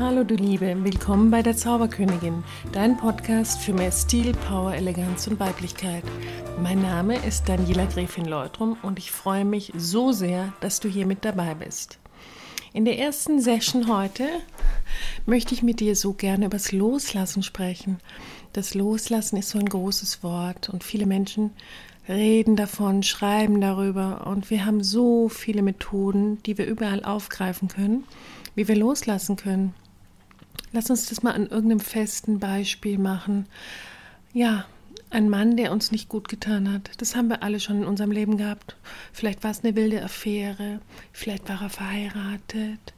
Hallo du Liebe, willkommen bei der Zauberkönigin, dein Podcast für mehr Stil, Power, Eleganz und Weiblichkeit. Mein Name ist Daniela Gräfin Leutrum und ich freue mich so sehr, dass du hier mit dabei bist. In der ersten Session heute möchte ich mit dir so gerne über das Loslassen sprechen. Das Loslassen ist so ein großes Wort und viele Menschen reden davon, schreiben darüber und wir haben so viele Methoden, die wir überall aufgreifen können, wie wir loslassen können. Lass uns das mal an irgendeinem festen Beispiel machen. Ja, ein Mann, der uns nicht gut getan hat. Das haben wir alle schon in unserem Leben gehabt. Vielleicht war es eine wilde Affäre, vielleicht war er verheiratet,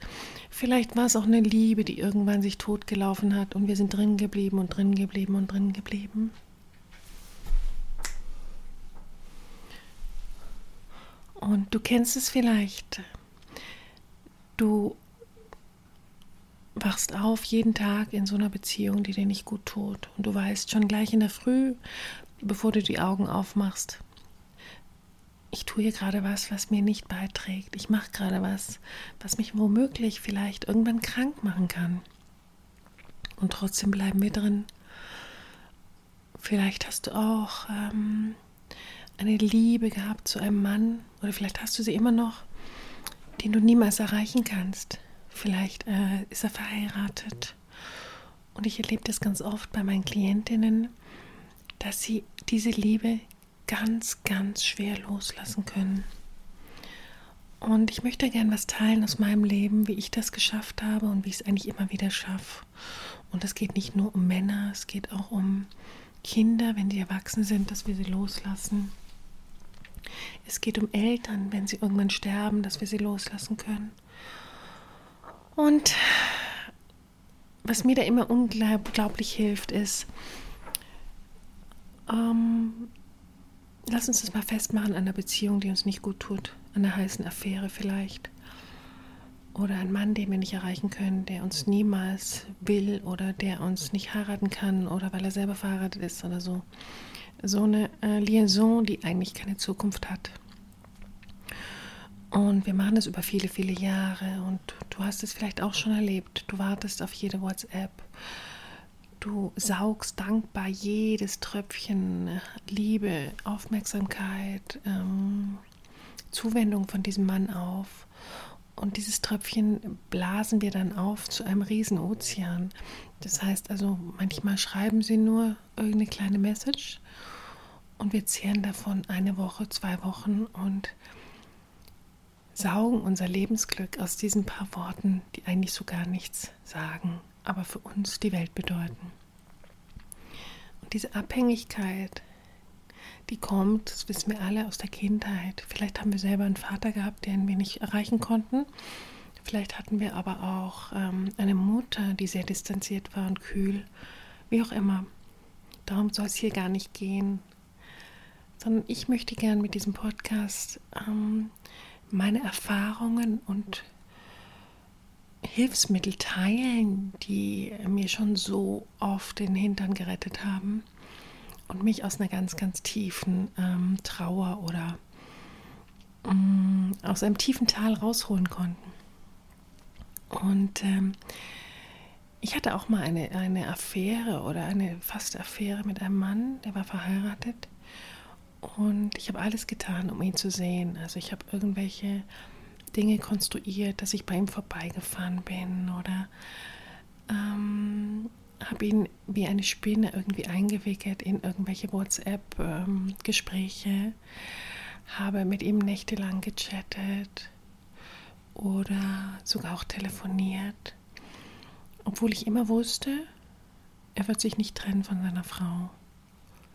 vielleicht war es auch eine Liebe, die irgendwann sich totgelaufen hat und wir sind drin geblieben und drin geblieben und drin geblieben. Und du kennst es vielleicht. Du wachst auf jeden Tag in so einer Beziehung, die dir nicht gut tut. Und du weißt schon gleich in der Früh, bevor du die Augen aufmachst, ich tue hier gerade was, was mir nicht beiträgt. Ich mache gerade was, was mich womöglich vielleicht irgendwann krank machen kann. Und trotzdem bleiben wir drin. Vielleicht hast du auch ähm, eine Liebe gehabt zu einem Mann oder vielleicht hast du sie immer noch, den du niemals erreichen kannst Vielleicht äh, ist er verheiratet. Und ich erlebe das ganz oft bei meinen Klientinnen, dass sie diese Liebe ganz, ganz schwer loslassen können. Und ich möchte gerne was teilen aus meinem Leben, wie ich das geschafft habe und wie ich es eigentlich immer wieder schaffe. Und es geht nicht nur um Männer, es geht auch um Kinder, wenn die erwachsen sind, dass wir sie loslassen. Es geht um Eltern, wenn sie irgendwann sterben, dass wir sie loslassen können. Und was mir da immer unglaublich hilft, ist, ähm, lass uns das mal festmachen an einer Beziehung, die uns nicht gut tut, an einer heißen Affäre vielleicht. Oder ein Mann, den wir nicht erreichen können, der uns niemals will oder der uns nicht heiraten kann oder weil er selber verheiratet ist oder so. So eine äh, Liaison, die eigentlich keine Zukunft hat. Und wir machen das über viele, viele Jahre und du hast es vielleicht auch schon erlebt. Du wartest auf jede WhatsApp. Du saugst dankbar jedes Tröpfchen Liebe, Aufmerksamkeit, ähm, Zuwendung von diesem Mann auf. Und dieses Tröpfchen blasen wir dann auf zu einem riesen Ozean. Das heißt also, manchmal schreiben sie nur irgendeine kleine Message und wir zehren davon eine Woche, zwei Wochen und saugen unser Lebensglück aus diesen paar Worten, die eigentlich so gar nichts sagen, aber für uns die Welt bedeuten. Und diese Abhängigkeit, die kommt, das wissen wir alle aus der Kindheit. Vielleicht haben wir selber einen Vater gehabt, den wir nicht erreichen konnten. Vielleicht hatten wir aber auch ähm, eine Mutter, die sehr distanziert war und kühl. Wie auch immer. Darum soll es hier gar nicht gehen. Sondern ich möchte gern mit diesem Podcast ähm, meine Erfahrungen und Hilfsmittel teilen, die mir schon so oft den Hintern gerettet haben und mich aus einer ganz, ganz tiefen ähm, Trauer oder ähm, aus einem tiefen Tal rausholen konnten. Und ähm, ich hatte auch mal eine, eine Affäre oder eine fast Affäre mit einem Mann, der war verheiratet. Und ich habe alles getan, um ihn zu sehen. Also ich habe irgendwelche Dinge konstruiert, dass ich bei ihm vorbeigefahren bin oder ähm, habe ihn wie eine Spinne irgendwie eingewickelt in irgendwelche WhatsApp-Gespräche, ähm, habe mit ihm nächtelang gechattet oder sogar auch telefoniert, obwohl ich immer wusste, er wird sich nicht trennen von seiner Frau.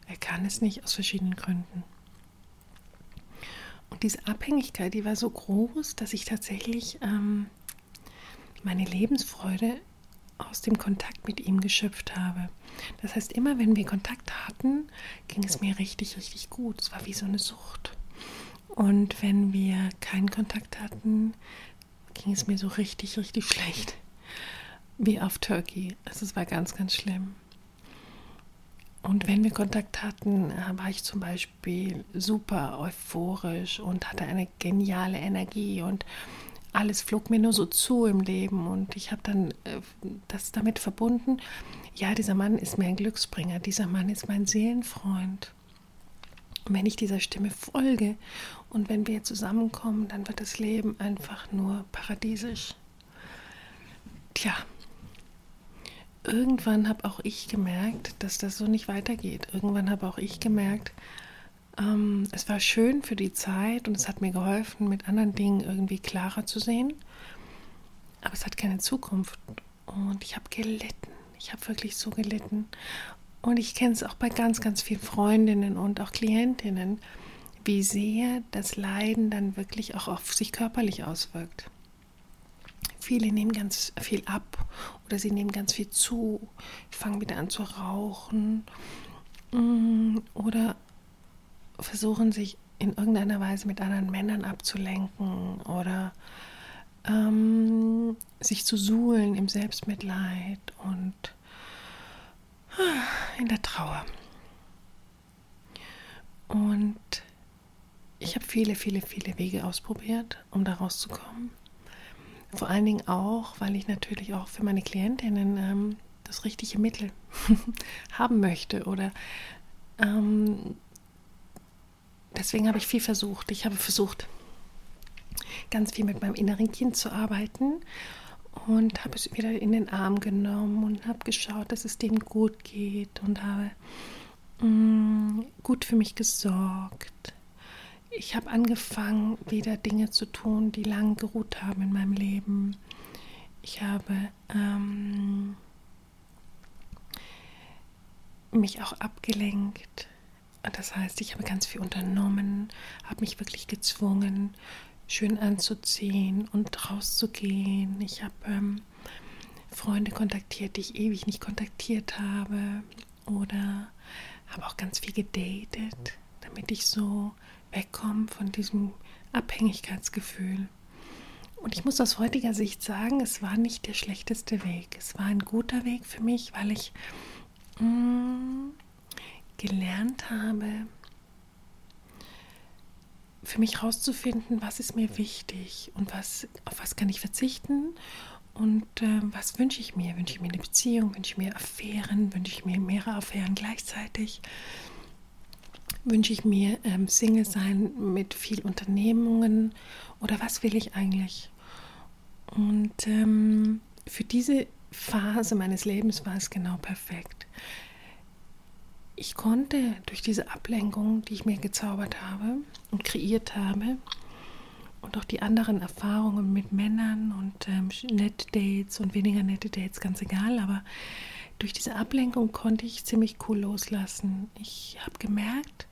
Er kann es nicht aus verschiedenen Gründen. Und diese Abhängigkeit, die war so groß, dass ich tatsächlich ähm, meine Lebensfreude aus dem Kontakt mit ihm geschöpft habe. Das heißt, immer wenn wir Kontakt hatten, ging es mir richtig, richtig gut. Es war wie so eine Sucht. Und wenn wir keinen Kontakt hatten, ging es mir so richtig, richtig schlecht. Wie auf Turkey. Also es war ganz, ganz schlimm. Und wenn wir Kontakt hatten, war ich zum Beispiel super euphorisch und hatte eine geniale Energie und alles flog mir nur so zu im Leben und ich habe dann äh, das damit verbunden, ja, dieser Mann ist mir ein Glücksbringer, dieser Mann ist mein Seelenfreund. Und wenn ich dieser Stimme folge und wenn wir zusammenkommen, dann wird das Leben einfach nur paradiesisch. Tja, irgendwann habe auch ich gemerkt, dass das so nicht weitergeht. Irgendwann habe auch ich gemerkt, ähm, es war schön für die Zeit und es hat mir geholfen, mit anderen Dingen irgendwie klarer zu sehen. Aber es hat keine Zukunft. Und ich habe gelitten. Ich habe wirklich so gelitten. Und ich kenne es auch bei ganz, ganz vielen Freundinnen und auch Klientinnen, wie sehr das Leiden dann wirklich auch auf sich körperlich auswirkt. Viele nehmen ganz viel ab oder sie nehmen ganz viel zu, fangen wieder an zu rauchen mm, oder versuchen sich in irgendeiner Weise mit anderen Männern abzulenken oder ähm, sich zu suhlen im Selbstmitleid und ah, in der Trauer. Und ich habe viele, viele, viele Wege ausprobiert, um da rauszukommen. Vor allen Dingen auch, weil ich natürlich auch für meine Klientinnen ähm, das richtige Mittel haben möchte oder ähm, deswegen habe ich viel versucht. Ich habe versucht, ganz viel mit meinem inneren Kind zu arbeiten und habe es wieder in den Arm genommen und habe geschaut, dass es denen gut geht und habe mh, mm, gut für mich gesorgt. Ich habe angefangen, wieder Dinge zu tun, die lang geruht haben in meinem Leben. Ich habe ähm, mich auch abgelenkt das heißt, ich habe ganz viel unternommen, habe mich wirklich gezwungen, schön anzuziehen und rauszugehen. Ich habe ähm, Freunde kontaktiert, die ich ewig nicht kontaktiert habe. Oder habe auch ganz viel gedatet, damit ich so wegkomme von diesem Abhängigkeitsgefühl. Und ich muss aus heutiger Sicht sagen, es war nicht der schlechteste Weg. Es war ein guter Weg für mich, weil ich mm, gelernt habe, für mich herauszufinden, was ist mir wichtig und was, auf was kann ich verzichten und äh, was wünsche ich mir? Wünsche ich mir eine Beziehung? Wünsche ich mir Affären? Wünsche ich mir mehrere Affären gleichzeitig? Wünsche ich mir ähm, Single sein mit viel Unternehmungen? Oder was will ich eigentlich? Und ähm, für diese Phase meines Lebens war es genau perfekt ich konnte durch diese Ablenkung, die ich mir gezaubert habe und kreiert habe, und auch die anderen Erfahrungen mit Männern und ähm, nette Dates und weniger nette Dates, ganz egal, aber durch diese Ablenkung konnte ich ziemlich cool loslassen. Ich habe gemerkt,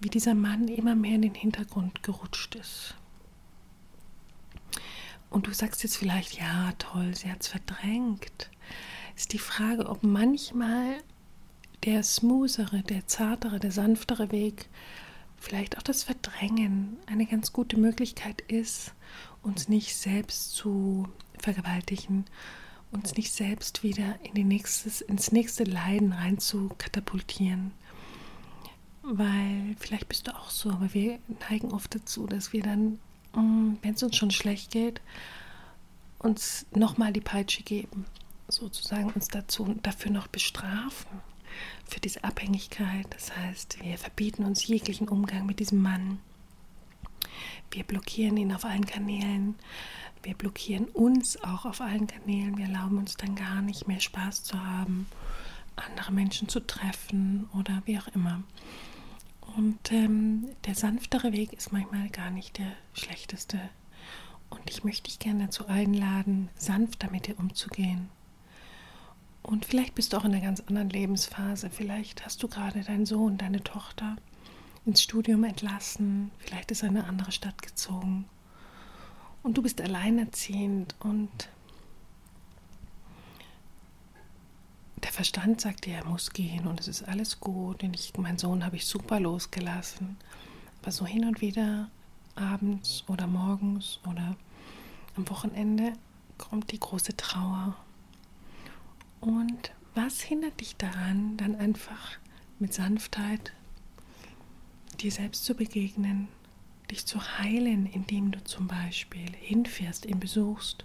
wie dieser Mann immer mehr in den Hintergrund gerutscht ist. Und du sagst jetzt vielleicht, ja, toll, sie hat es verdrängt. Ist die Frage, ob manchmal der smoothere, der zartere, der sanftere Weg, vielleicht auch das Verdrängen eine ganz gute Möglichkeit ist, uns nicht selbst zu vergewaltigen, uns nicht selbst wieder in die nächstes, ins nächste Leiden rein zu katapultieren. Weil vielleicht bist du auch so, aber wir neigen oft dazu, dass wir dann, mm, wenn es uns schon schlecht geht, uns nochmal die Peitsche geben, sozusagen uns dazu, dafür noch bestrafen für diese Abhängigkeit. Das heißt, wir verbieten uns jeglichen Umgang mit diesem Mann. Wir blockieren ihn auf allen Kanälen. Wir blockieren uns auch auf allen Kanälen. Wir erlauben uns dann gar nicht mehr Spaß zu haben, andere Menschen zu treffen oder wie auch immer. Und ähm, der sanftere Weg ist manchmal gar nicht der schlechteste. Und ich möchte dich gerne dazu einladen, sanfter mit dir umzugehen. Und vielleicht bist du auch in einer ganz anderen Lebensphase. Vielleicht hast du gerade deinen Sohn, deine Tochter ins Studium entlassen. Vielleicht ist er in eine andere Stadt gezogen. Und du bist alleinerziehend und der Verstand sagt dir, er muss gehen und es ist alles gut. Und ich, meinen Sohn habe ich super losgelassen. Aber so hin und wieder, abends oder morgens oder am Wochenende, kommt die große Trauer und was hindert dich daran, dann einfach mit Sanftheit dir selbst zu begegnen, dich zu heilen, indem du zum Beispiel hinfährst, ihn besuchst,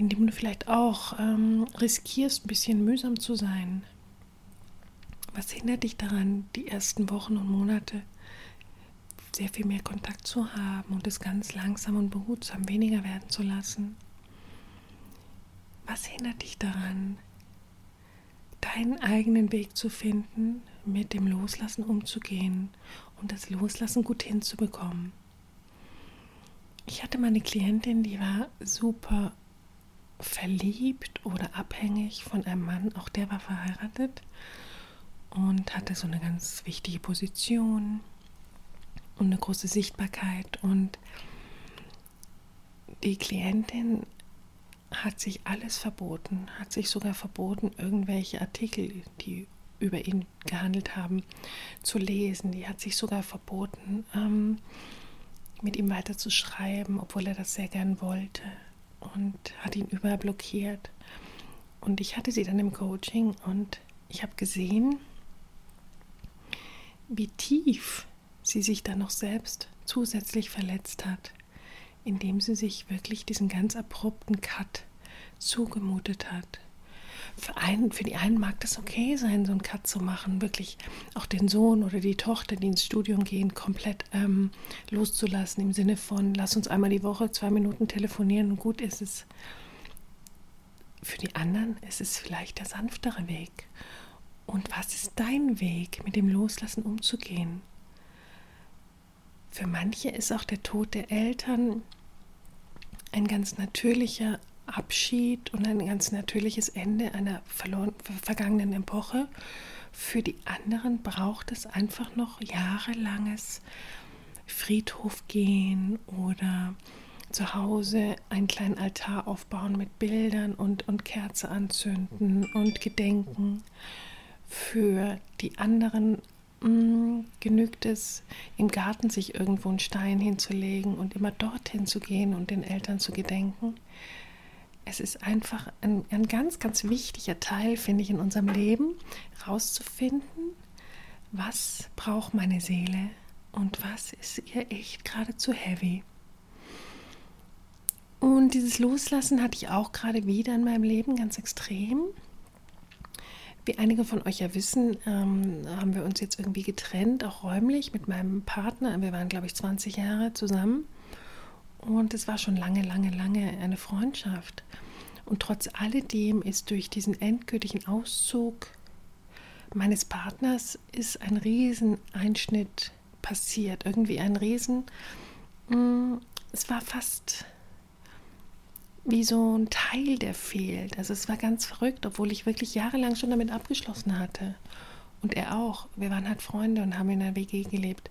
indem du vielleicht auch ähm, riskierst, ein bisschen mühsam zu sein. Was hindert dich daran, die ersten Wochen und Monate sehr viel mehr Kontakt zu haben und es ganz langsam und behutsam weniger werden zu lassen? Was hindert dich daran, deinen eigenen Weg zu finden, mit dem Loslassen umzugehen und das Loslassen gut hinzubekommen? Ich hatte meine Klientin, die war super verliebt oder abhängig von einem Mann, auch der war verheiratet und hatte so eine ganz wichtige Position und eine große Sichtbarkeit. Und die Klientin hat sich alles verboten, hat sich sogar verboten, irgendwelche Artikel, die über ihn gehandelt haben, zu lesen. Die hat sich sogar verboten, ähm, mit ihm weiter zu schreiben, obwohl er das sehr gern wollte und hat ihn überall blockiert. Und ich hatte sie dann im Coaching und ich habe gesehen, wie tief sie sich dann noch selbst zusätzlich verletzt hat indem sie sich wirklich diesen ganz abrupten Cut zugemutet hat. Für, einen, für die einen mag das okay sein, so einen Cut zu machen, wirklich auch den Sohn oder die Tochter, die ins Studium gehen, komplett ähm, loszulassen, im Sinne von, lass uns einmal die Woche zwei Minuten telefonieren und gut ist es. Für die anderen ist es vielleicht der sanftere Weg. Und was ist dein Weg, mit dem Loslassen umzugehen? Für manche ist auch der Tod der Eltern ein ganz natürlicher Abschied und ein ganz natürliches Ende einer verloren, vergangenen Epoche. Für die anderen braucht es einfach noch jahrelanges Friedhof gehen oder zu Hause einen kleinen Altar aufbauen mit Bildern und, und Kerze anzünden und Gedenken. Für die anderen Mm, genügt es, im Garten sich irgendwo einen Stein hinzulegen und immer dorthin zu gehen und den Eltern zu gedenken. Es ist einfach ein, ein ganz, ganz wichtiger Teil, finde ich, in unserem Leben, herauszufinden, was braucht meine Seele und was ist ihr echt gerade zu heavy. Und dieses Loslassen hatte ich auch gerade wieder in meinem Leben ganz extrem. Wie einige von euch ja wissen, ähm, haben wir uns jetzt irgendwie getrennt, auch räumlich mit meinem Partner. Wir waren, glaube ich, 20 Jahre zusammen. Und es war schon lange, lange, lange eine Freundschaft. Und trotz alledem ist durch diesen endgültigen Auszug meines Partners ist ein Rieseneinschnitt passiert. Irgendwie ein Riesen. Mm, es war fast wie so ein Teil, der fehlt. Also es war ganz verrückt, obwohl ich wirklich jahrelang schon damit abgeschlossen hatte. Und er auch. Wir waren halt Freunde und haben in der WG gelebt.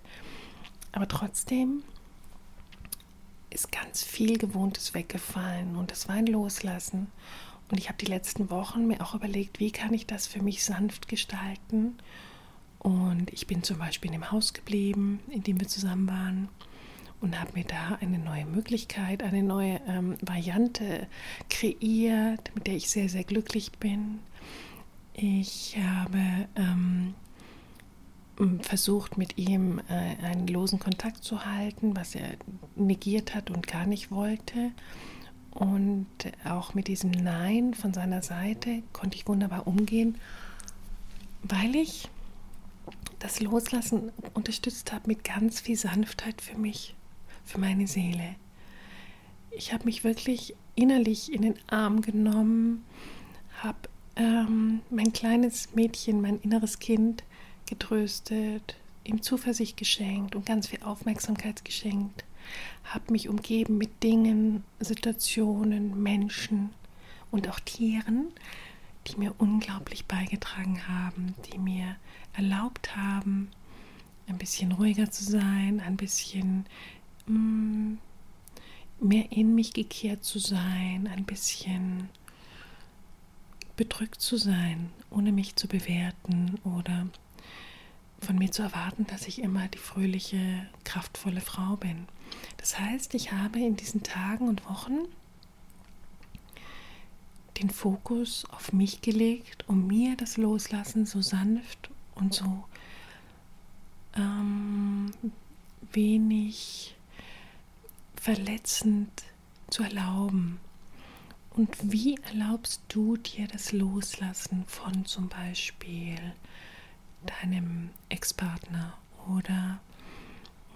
Aber trotzdem ist ganz viel Gewohntes weggefallen und es war ein Loslassen. Und ich habe die letzten Wochen mir auch überlegt, wie kann ich das für mich sanft gestalten. Und ich bin zum Beispiel in dem Haus geblieben, in dem wir zusammen waren und habe mir da eine neue Möglichkeit, eine neue ähm, Variante kreiert, mit der ich sehr, sehr glücklich bin. Ich habe ähm, versucht, mit ihm äh, einen losen Kontakt zu halten, was er negiert hat und gar nicht wollte. Und auch mit diesem Nein von seiner Seite konnte ich wunderbar umgehen, weil ich das Loslassen unterstützt habe mit ganz viel Sanftheit für mich für meine Seele. Ich habe mich wirklich innerlich in den Arm genommen, habe ähm, mein kleines Mädchen, mein inneres Kind getröstet, ihm Zuversicht geschenkt und ganz viel Aufmerksamkeit geschenkt, habe mich umgeben mit Dingen, Situationen, Menschen und auch Tieren, die mir unglaublich beigetragen haben, die mir erlaubt haben, ein bisschen ruhiger zu sein, ein bisschen Mm, mehr in mich gekehrt zu sein, ein bisschen bedrückt zu sein, ohne mich zu bewerten oder von mir zu erwarten, dass ich immer die fröhliche, kraftvolle Frau bin. Das heißt, ich habe in diesen Tagen und Wochen den Fokus auf mich gelegt, um mir das Loslassen so sanft und so ähm, wenig verletzend zu erlauben. Und wie erlaubst du dir das Loslassen von zum Beispiel deinem Ex-Partner oder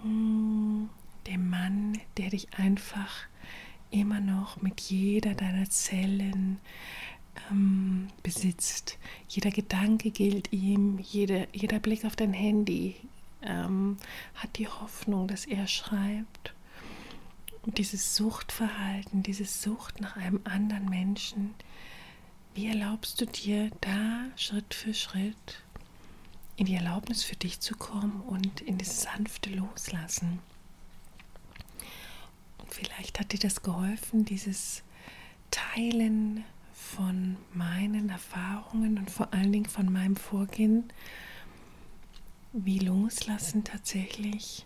mh, hm, dem Mann, der dich einfach immer noch mit jeder deiner Zellen ähm, besitzt. Jeder Gedanke gilt ihm, jede, jeder Blick auf dein Handy ähm, hat die Hoffnung, dass er schreibt. Und dieses Suchtverhalten, diese Sucht nach einem anderen Menschen, wie erlaubst du dir da Schritt für Schritt in die Erlaubnis für dich zu kommen und in dieses sanfte Loslassen? Und vielleicht hat dir das geholfen, dieses Teilen von meinen Erfahrungen und vor allen Dingen von meinem Vorgehen, wie Loslassen tatsächlich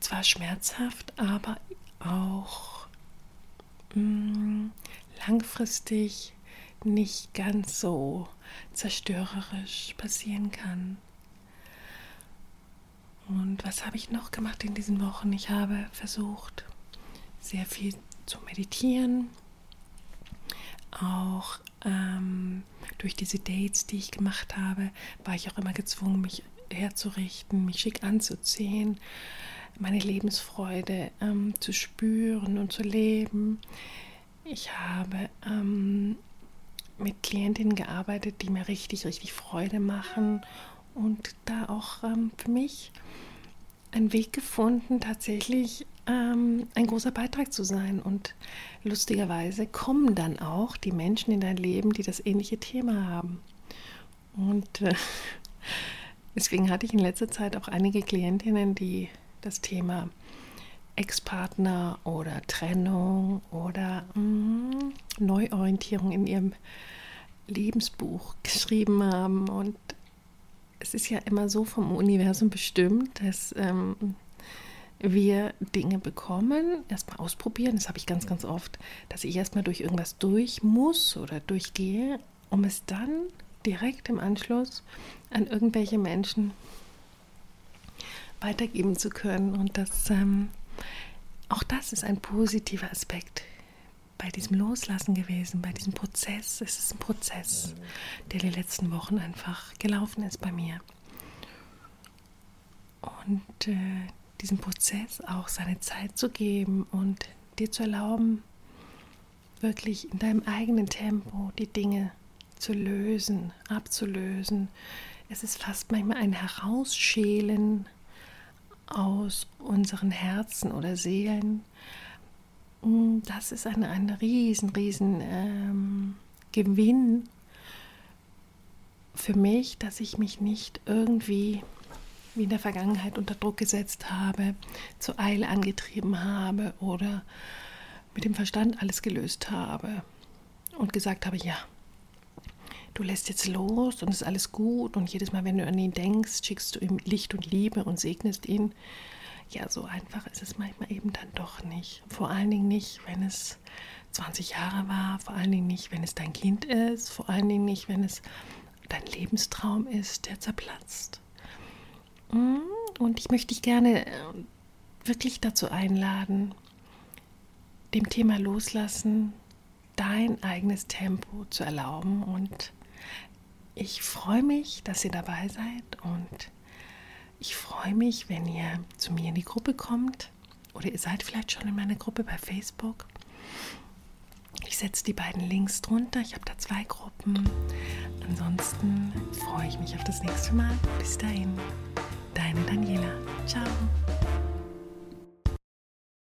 zwar schmerzhaft, aber auch mh, mm, langfristig nicht ganz so zerstörerisch passieren kann. Und was habe ich noch gemacht in diesen Wochen? Ich habe versucht, sehr viel zu meditieren, auch ähm, durch diese Dates, die ich gemacht habe, war ich auch immer gezwungen, mich herzurichten, mich schick anzuziehen, meine Lebensfreude ähm, zu spüren und zu leben. Ich habe ähm, mit Klientinnen gearbeitet, die mir richtig, richtig Freude machen und da auch ähm, für mich einen Weg gefunden, tatsächlich ähm, ein großer Beitrag zu sein. Und lustigerweise kommen dann auch die Menschen in dein Leben, die das ähnliche Thema haben. Und äh, deswegen hatte ich in letzter Zeit auch einige Klientinnen, die das Thema Ex-Partner oder Trennung oder mm, Neuorientierung in ihrem Lebensbuch geschrieben haben. Und es ist ja immer so vom Universum bestimmt, dass ähm, wir Dinge bekommen, erstmal ausprobieren, das habe ich ganz, ganz oft, dass ich erstmal durch irgendwas durch muss oder durchgehe, um es dann direkt im Anschluss an irgendwelche Menschen weitergeben zu können. Und das, ähm, auch das ist ein positiver Aspekt bei diesem Loslassen gewesen, bei diesem Prozess. Es ist ein Prozess, der die letzten Wochen einfach gelaufen ist bei mir. Und äh, diesem Prozess auch seine Zeit zu geben und dir zu erlauben, wirklich in deinem eigenen Tempo die Dinge zu lösen, abzulösen. Es ist fast manchmal ein Herausschälen aus unseren Herzen oder Seelen. Mm, das ist ein, ein riesen, riesen ähm, Gewinn für mich, dass ich mich nicht irgendwie wie in der Vergangenheit unter Druck gesetzt habe, zu Eile angetrieben habe oder mit dem Verstand alles gelöst habe und gesagt habe, ja, du lässt jetzt los und es ist alles gut und jedes Mal, wenn du an ihn denkst, schickst du ihm Licht und Liebe und segnest ihn. Ja, so einfach ist es manchmal eben dann doch nicht. Vor allen Dingen nicht, wenn es 20 Jahre war, vor allen Dingen nicht, wenn es dein Kind ist, vor allen Dingen nicht, wenn es dein Lebenstraum ist, der zerplatzt. Mhm. Und ich möchte dich gerne äh, wirklich dazu einladen, dem Thema Loslassen dein eigenes Tempo zu erlauben. Und ich freue mich, dass ihr dabei seid und ich freue mich, wenn ihr zu mir in die Gruppe kommt oder ihr seid vielleicht schon in meiner Gruppe bei Facebook. Ich setze die beiden Links drunter. Ich habe da zwei Gruppen. Ansonsten freue ich mich auf das nächste Mal. Bis dahin. Deine Daniela. Ciao.